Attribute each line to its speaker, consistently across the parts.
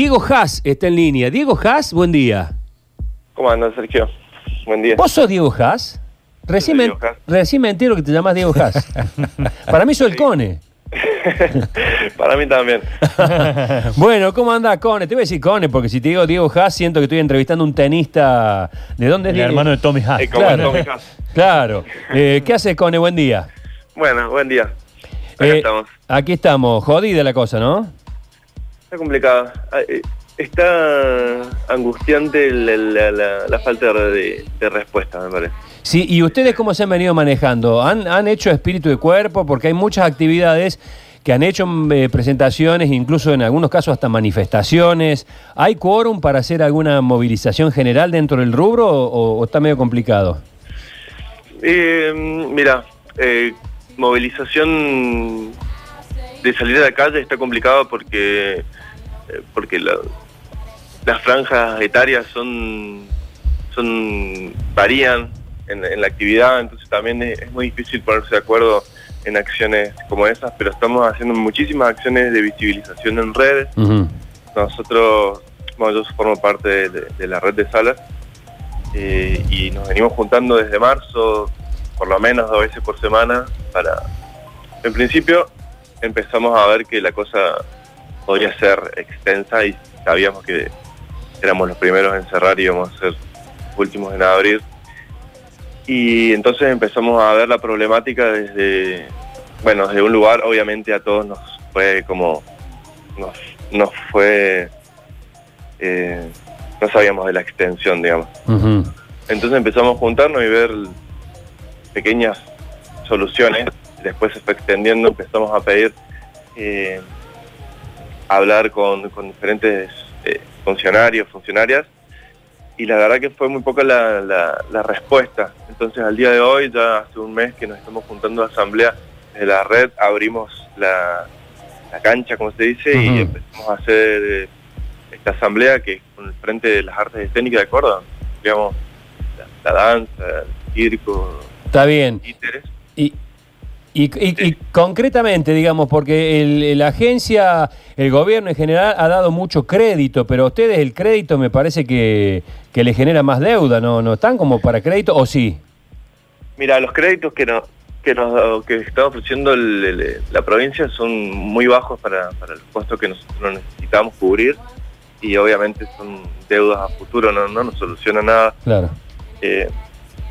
Speaker 1: Diego Haas está en línea. Diego Haas, buen día.
Speaker 2: ¿Cómo andas, Sergio? Buen día.
Speaker 1: ¿Vos sos Diego Haas? Recién, me,
Speaker 2: Diego Haas.
Speaker 1: recién me entero que te llamas Diego Haas. Para mí soy el Cone.
Speaker 2: Para mí también.
Speaker 1: Bueno, ¿cómo anda Cone? Te voy a decir Cone, porque si te digo Diego Haas, siento que estoy entrevistando a un tenista. ¿De dónde es
Speaker 3: El hermano de Tommy Haas.
Speaker 2: Como
Speaker 1: claro.
Speaker 2: Tommy Haas.
Speaker 1: Claro. Eh, ¿Qué haces, Cone? Buen día.
Speaker 2: Bueno, buen día. Acá
Speaker 1: Eh,
Speaker 2: estamos.
Speaker 1: Aquí estamos. Jodida la cosa, ¿no?
Speaker 2: Está complicado. Ah, eh, Está angustiante la, la- la- la falta de, de respuesta, me parece.
Speaker 1: Sí, ¿y ustedes cómo se han venido manejando? ¿Han, han hecho espíritu de cuerpo? Porque hay muchas actividades que han hecho eh, presentaciones, incluso en algunos casos hasta manifestaciones. ¿Hay quórum para hacer alguna movilización general dentro del rubro o, o está medio complicado?
Speaker 2: Eh, mira, eh, movilización de salir a la calle está complicado porque eh, porque la- las franjas etarias son son varían en, en la actividad, entonces también es, es muy difícil ponerse de acuerdo en acciones como esas, pero estamos haciendo muchísimas acciones de visibilización en redes.
Speaker 1: Ujú.
Speaker 2: Nosotros, bueno, yo formo parte de, de- de la red de salas eh, y nos venimos juntando desde marzo, por lo menos dos veces por semana, para... En principio empezamos a ver que la cosa podría ser extensa y sabíamos que éramos los primeros en cerrar y íbamos a ser últimos en abrir. Y entonces empezamos a ver la problemática desde, bueno, desde un lugar, obviamente a todos nos fue como, nos, nos fue, eh, no sabíamos de la extensión, digamos. Entonces empezamos a juntarnos y ver pequeñas soluciones. Después se fue extendiendo, empezamos a pedir eh, hablar con, con diferentes eh, funcionarios, funcionarias, y la verdad que fue muy poca la, la- la respuesta. Entonces al día de hoy, ya hace un mes que nos estamos juntando a asamblea de la red, abrimos la, la cancha, como se dice, y empezamos a hacer eh, esta asamblea que es con el Frente de las Artes Escénicas de Córdoba, digamos, la, la danza, el circo,
Speaker 1: Está bien.
Speaker 2: títeres.
Speaker 1: Y, y, y- y concretamente, digamos, porque el- la agencia, el gobierno en general ha dado mucho crédito, pero a ustedes el crédito me parece que, que le genera más deuda, ¿no? ¿No están como para crédito o sí?
Speaker 2: Mira, los créditos que nos que nos que está ofreciendo el- el- la provincia son muy bajos para, para los costos que nosotros necesitamos cubrir y obviamente son deudas a futuro, no, no nos soluciona nada.
Speaker 1: Claro.
Speaker 2: Eh,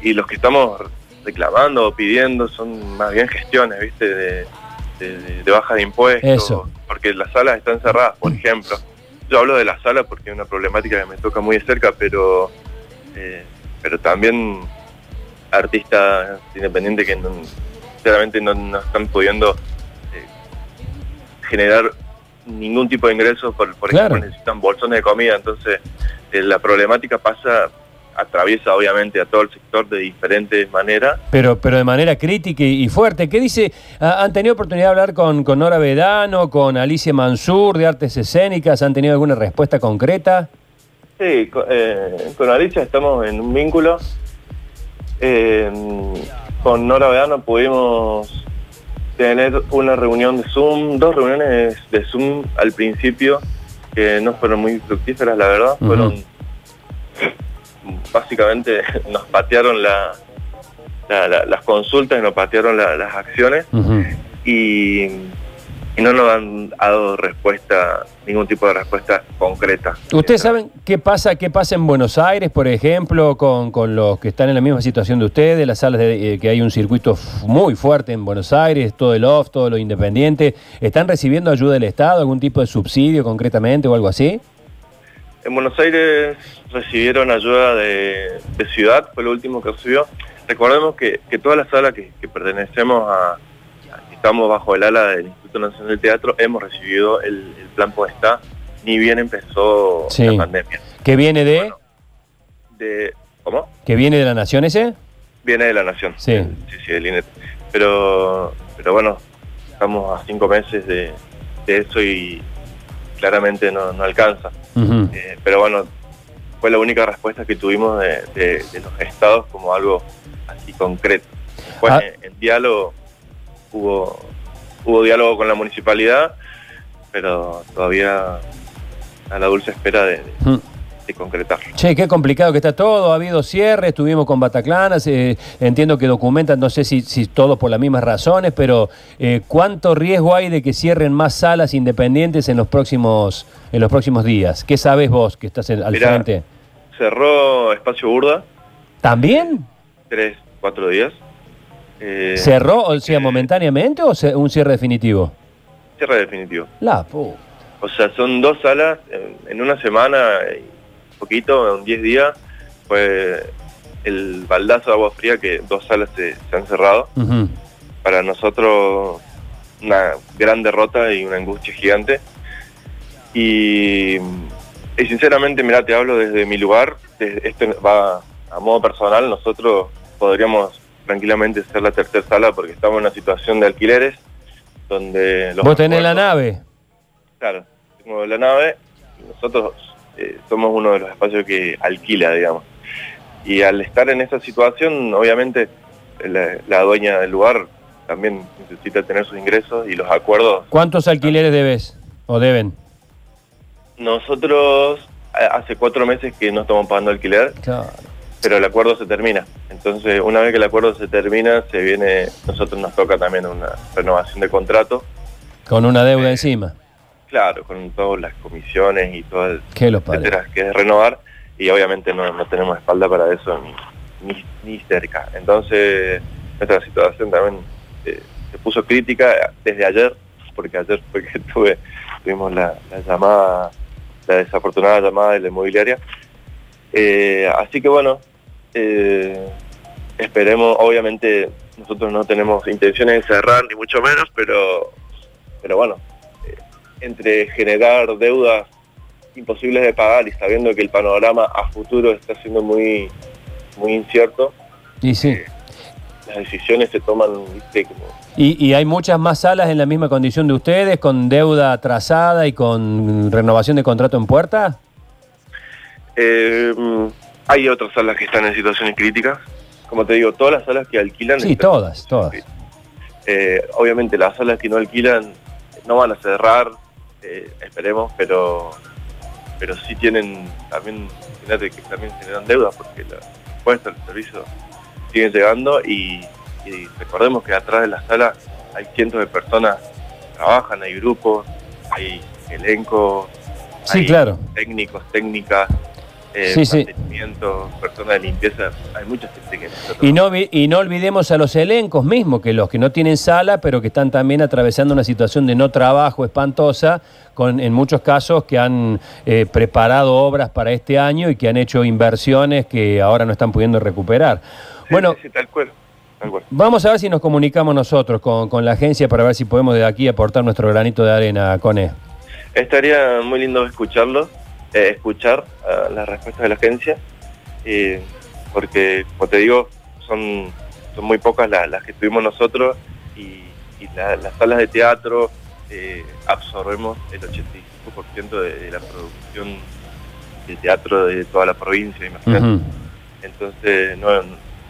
Speaker 2: y los que estamos reclamando o pidiendo son más bien gestiones, ¿viste? De, de- de- baja de impuestos,
Speaker 1: Eso.
Speaker 2: porque las salas están cerradas, por ejemplo. Yo hablo de las salas porque es una problemática que me toca muy de cerca, pero, eh, pero también artistas independientes que no, sinceramente no, no están pudiendo eh, generar ningún tipo de ingresos, por, por
Speaker 1: Claro.
Speaker 2: ejemplo, necesitan bolsones de comida, entonces eh, la problemática pasa, atraviesa obviamente a todo el sector de diferentes maneras.
Speaker 1: Pero, pero de manera crítica y y fuerte. ¿Qué dice? Ah, ¿Han tenido oportunidad de hablar con, con Nora Vedano, con Alicia Mansur de Artes Escénicas? ¿Han tenido alguna respuesta concreta?
Speaker 2: Sí, co- eh, con Alicia estamos en un vínculo. Eh, con Nora Vedano pudimos tener una reunión de Zoom, dos reuniones de Zoom al principio, que no fueron muy fructíferas, la verdad. Fueron, básicamente, nos patearon la, la- la- las consultas y nos patearon la- las acciones y, y no nos han dado respuesta, ningún tipo de respuesta concreta.
Speaker 1: ¿Ustedes saben qué pasa, qué pasa en Buenos Aires, por ejemplo, con, con los que están en la misma situación de ustedes, las salas de, eh, que hay un circuito muy fuerte en Buenos Aires, todo el off, todo lo independiente? ¿Están recibiendo ayuda del Estado, algún tipo de subsidio concretamente o algo así?
Speaker 2: En Buenos Aires recibieron ayuda de, de Ciudad, fue lo último que recibió. Recordemos que, que todas las salas que, que pertenecemos a, que estamos bajo el ala del Instituto Nacional del Teatro, hemos recibido el, el plan Podestá, ni bien empezó
Speaker 1: Sí.
Speaker 2: la pandemia.
Speaker 1: ¿Que viene de,
Speaker 2: Bueno. De, ¿Cómo?
Speaker 1: que viene de la Nación ese?
Speaker 2: Viene de la Nación.
Speaker 1: Sí.
Speaker 2: Sí, sí, del INET. Pero, pero bueno, estamos a cinco meses de, de eso y claramente no, no alcanza. Eh, pero bueno, fue la única respuesta que tuvimos de, de- de los estados como algo así concreto. Después,
Speaker 1: Ah.
Speaker 2: en, en diálogo, hubo, hubo diálogo con la municipalidad, pero todavía a la dulce espera de, de-. De.
Speaker 1: Che, qué complicado que está todo, ha habido cierres, estuvimos con Bataclanas, eh, entiendo que documentan, no sé si, si todos por las mismas razones, pero eh, ¿cuánto riesgo hay de que cierren más salas independientes en los próximos, en los próximos días? ¿Qué sabes vos que estás en- al
Speaker 2: Mirá.
Speaker 1: frente?
Speaker 2: Cerró Espacio Burda,
Speaker 1: ¿También?
Speaker 2: tres, cuatro días. Eh,
Speaker 1: ¿Cerró, o sea,
Speaker 2: eh,
Speaker 1: momentáneamente o un cierre definitivo?
Speaker 2: Cierre definitivo.
Speaker 1: La pu-
Speaker 2: O sea, son dos salas en, una semana, poquito, en 10 días, fue el baldazo de agua fría que dos salas se, se han cerrado. Para nosotros una gran derrota y una angustia gigante. Y, y sinceramente, mira, te hablo desde mi lugar, desde- esto va a modo personal, nosotros podríamos tranquilamente ser la tercera sala porque estamos en una situación de alquileres donde los
Speaker 1: Vos tenés la nave.
Speaker 2: Claro, tengo la nave nosotros eh, somos uno de los espacios que alquila, digamos. Y al estar en esa situación, obviamente la, la dueña del lugar también necesita tener sus ingresos y los acuerdos.
Speaker 1: ¿Cuántos alquileres debes o deben?
Speaker 2: Nosotros hace cuatro meses que no estamos pagando alquiler,
Speaker 1: Claro.
Speaker 2: pero el acuerdo se termina. Entonces, una vez que el acuerdo se termina, se viene, nosotros nos toca también una renovación de contrato.
Speaker 1: Con una deuda encima.
Speaker 2: Claro, con todas las comisiones y todo el,
Speaker 1: ¿Qué los
Speaker 2: etcétera, que es renovar y obviamente no, no tenemos espalda para eso ni, ni, ni cerca. Entonces nuestra situación también eh, se puso crítica desde ayer, porque ayer fue que tuve, tuvimos la, la llamada, la desafortunada llamada de la inmobiliaria. Eh, así que bueno, eh, esperemos, obviamente nosotros no tenemos intenciones de cerrar ni mucho menos, pero, pero bueno, entre generar deudas imposibles de pagar y sabiendo que el panorama a futuro está siendo muy muy incierto,
Speaker 1: Y sí.
Speaker 2: las decisiones se toman, viste, como
Speaker 1: ¿Y, y hay muchas más salas en la misma condición de ustedes, con deuda atrasada y con renovación de contrato en puerta?
Speaker 2: Eh, hay otras salas que están en situaciones críticas. Como te digo, todas las salas que alquilan...
Speaker 1: Sí, todas, todas.
Speaker 2: Eh, obviamente las salas que no alquilan no van a cerrar, eh, esperemos, pero pero sí tienen también, imagínate que también generan deudas porque los impuestos, el servicio siguen llegando y, y recordemos que atrás de la sala hay cientos de personas que trabajan, hay grupos, hay elencos,
Speaker 1: Sí,
Speaker 2: hay
Speaker 1: claro.
Speaker 2: técnicos, técnicas, eh,
Speaker 1: Sí, sí.
Speaker 2: personas de limpieza, hay mucha gente que
Speaker 1: Y no, y no olvidemos a los elencos mismos, que los que no tienen sala, pero que están también atravesando una situación de no trabajo espantosa, con en muchos casos que han eh, preparado obras para este año y que han hecho inversiones que ahora no están pudiendo recuperar. Bueno,
Speaker 2: sí, tal cual.
Speaker 1: vamos a ver si nos comunicamos nosotros con, con la agencia para ver si podemos de aquí aportar nuestro granito de arena, Cone.
Speaker 2: Estaría muy lindo escucharlo, eh, escuchar ah, las respuestas de la agencia, eh, porque, como te digo, son, son muy pocas las, las que tuvimos nosotros y, y la- las salas de teatro eh, absorbemos el 85% de, de la producción de teatro de toda la provincia, imagínate. Entonces, no,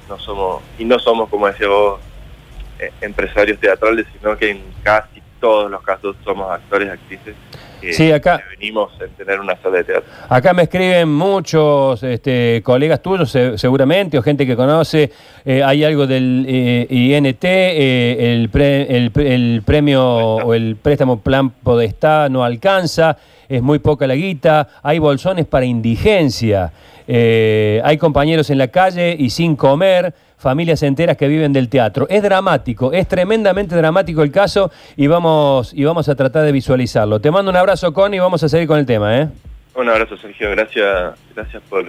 Speaker 2: no somos, y no somos, como decía vos, eh, empresarios teatrales, sino que en casi todos los casos somos actores, actrices, que
Speaker 1: Sí, acá-
Speaker 2: que venimos en tener una sala de teatro.
Speaker 1: Acá me escriben muchos este, colegas tuyos, se- seguramente, o gente que conoce. eh, hay algo del eh, INT, eh, el, pre- el pre- el premio o el préstamo plan Podestá no alcanza, es muy poca la guita. Hay bolsones para indigencia. hay compañeros en la calle y sin comer. Familias enteras que viven del teatro. Es dramático, es tremendamente dramático el caso y vamos, y vamos a tratar de visualizarlo. Te mando un abrazo, Con, y vamos a seguir con el tema. ¿eh?
Speaker 2: Un abrazo, Sergio. Gracias, gracias por,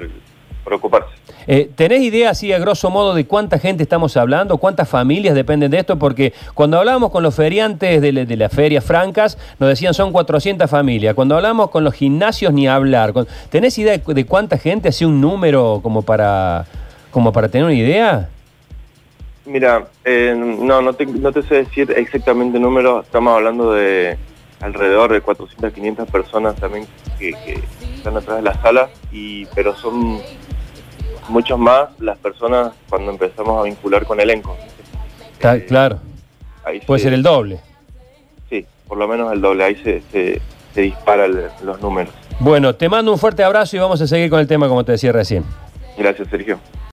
Speaker 2: por ocuparse.
Speaker 1: Eh, ¿Tenés idea, así a grosso modo, de cuánta gente estamos hablando? ¿Cuántas familias dependen de esto? Porque cuando hablábamos con los feriantes de, de las ferias francas, nos decían son 400 familias. Cuando hablamos con los gimnasios, ni hablar. ¿Tenés idea de, de cuánta gente? Así un número como para, como para tener una idea.
Speaker 2: Mira, eh, no, no te, no te sé decir exactamente el número, estamos hablando de alrededor de 400, 500 personas también que, que están atrás de la sala, y, pero son muchos más las personas cuando empezamos a vincular con elenco. Eh,
Speaker 1: claro,
Speaker 2: ahí
Speaker 1: puede
Speaker 2: se-
Speaker 1: ser el doble.
Speaker 2: Sí, por lo menos el doble, ahí se, se, se disparan los números.
Speaker 1: Bueno, te mando un fuerte abrazo y vamos a seguir con el tema como te decía recién.
Speaker 2: Gracias, Sergio.